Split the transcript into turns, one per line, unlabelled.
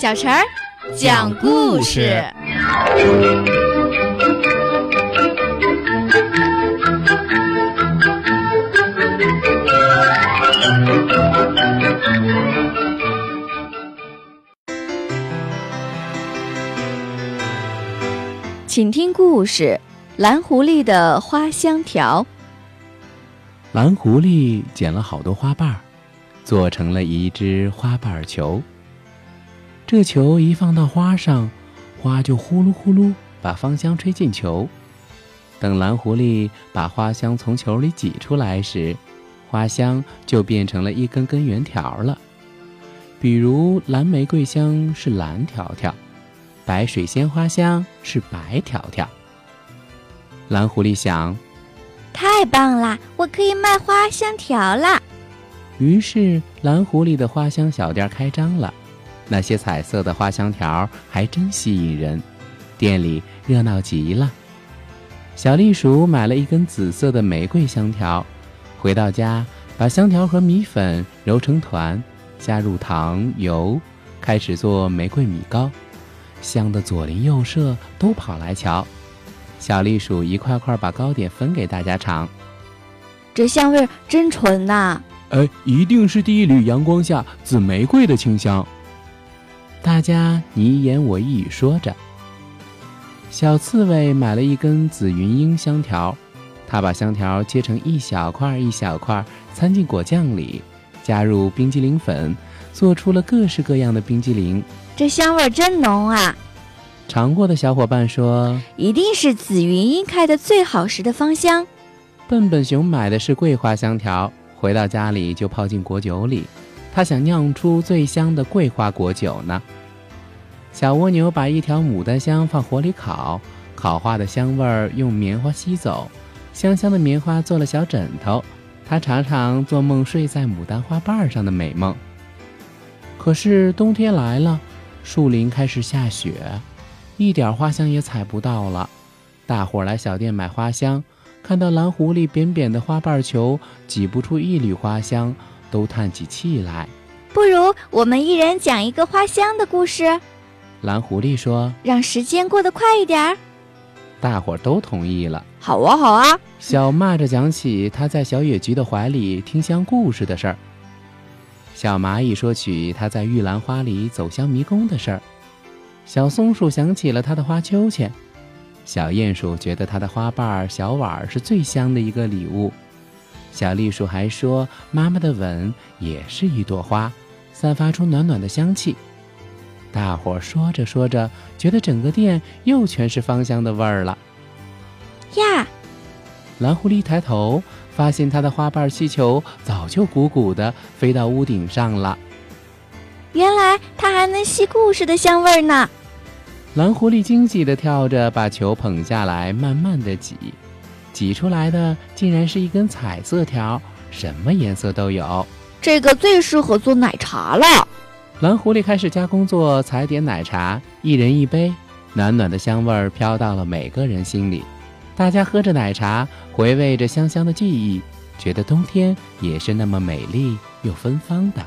小陈儿讲故事。请听故事：蓝狐狸的花香条。
蓝狐狸捡了好多花瓣儿，做成了一只花瓣球。这球一放到花上，花就呼噜呼噜把芳香吹进球。等蓝狐狸把花香从球里挤出来时，花香就变成了一根根圆条了。比如蓝玫瑰香是蓝条条。白水仙花香是白条条。蓝狐狸想：“
太棒啦，我可以卖花香条啦！”
于是，蓝狐狸的花香小店开张了。那些彩色的花香条还真吸引人，店里热闹极了。小栗鼠买了一根紫色的玫瑰香条，回到家，把香条和米粉揉成团，加入糖油，开始做玫瑰米糕。香的左邻右舍都跑来瞧，小栗鼠一块块把糕点分给大家尝。
这香味真纯呐！
哎，一定是第一缕阳光下紫玫瑰的清香。大家你一言我一语说着。小刺猬买了一根紫云英香条，它把香条切成一小块一小块，掺进果酱里，加入冰激凌粉，做出了各式各样的冰激凌。
这香味真浓啊！
尝过的小伙伴说：“
一定是紫云英开的最好时的芳香。”
笨笨熊买的是桂花香条，回到家里就泡进果酒里，他想酿出最香的桂花果酒呢。小蜗牛把一条牡丹香放火里烤，烤化的香味儿用棉花吸走，香香的棉花做了小枕头，它常常做梦睡在牡丹花瓣上的美梦。可是冬天来了。树林开始下雪，一点花香也采不到了。大伙儿来小店买花香，看到蓝狐狸扁扁的花瓣球，挤不出一缕花香，都叹起气来。
不如我们一人讲一个花香的故事。
蓝狐狸说：“
让时间过得快一点儿。”
大伙儿都同意了。
好啊，好啊。
小蚂蚱讲起他在小野菊的怀里听香故事的事儿。小蚂蚁说起它在玉兰花里走香迷宫的事儿，小松鼠想起了它的花秋千，小鼹鼠觉得它的花瓣小碗是最香的一个礼物，小栗鼠还说妈妈的吻也是一朵花，散发出暖暖的香气。大伙儿说着说着，觉得整个店又全是芳香的味儿了。
呀，
蓝狐狸抬头。发现它的花瓣气球早就鼓鼓的飞到屋顶上了。
原来它还能吸故事的香味呢！
蓝狐狸惊喜地跳着，把球捧下来，慢慢地挤，挤出来的竟然是一根彩色条，什么颜色都有。
这个最适合做奶茶了。
蓝狐狸开始加工做彩点奶茶，一人一杯，暖暖的香味儿飘到了每个人心里。大家喝着奶茶，回味着香香的记忆，觉得冬天也是那么美丽又芬芳的。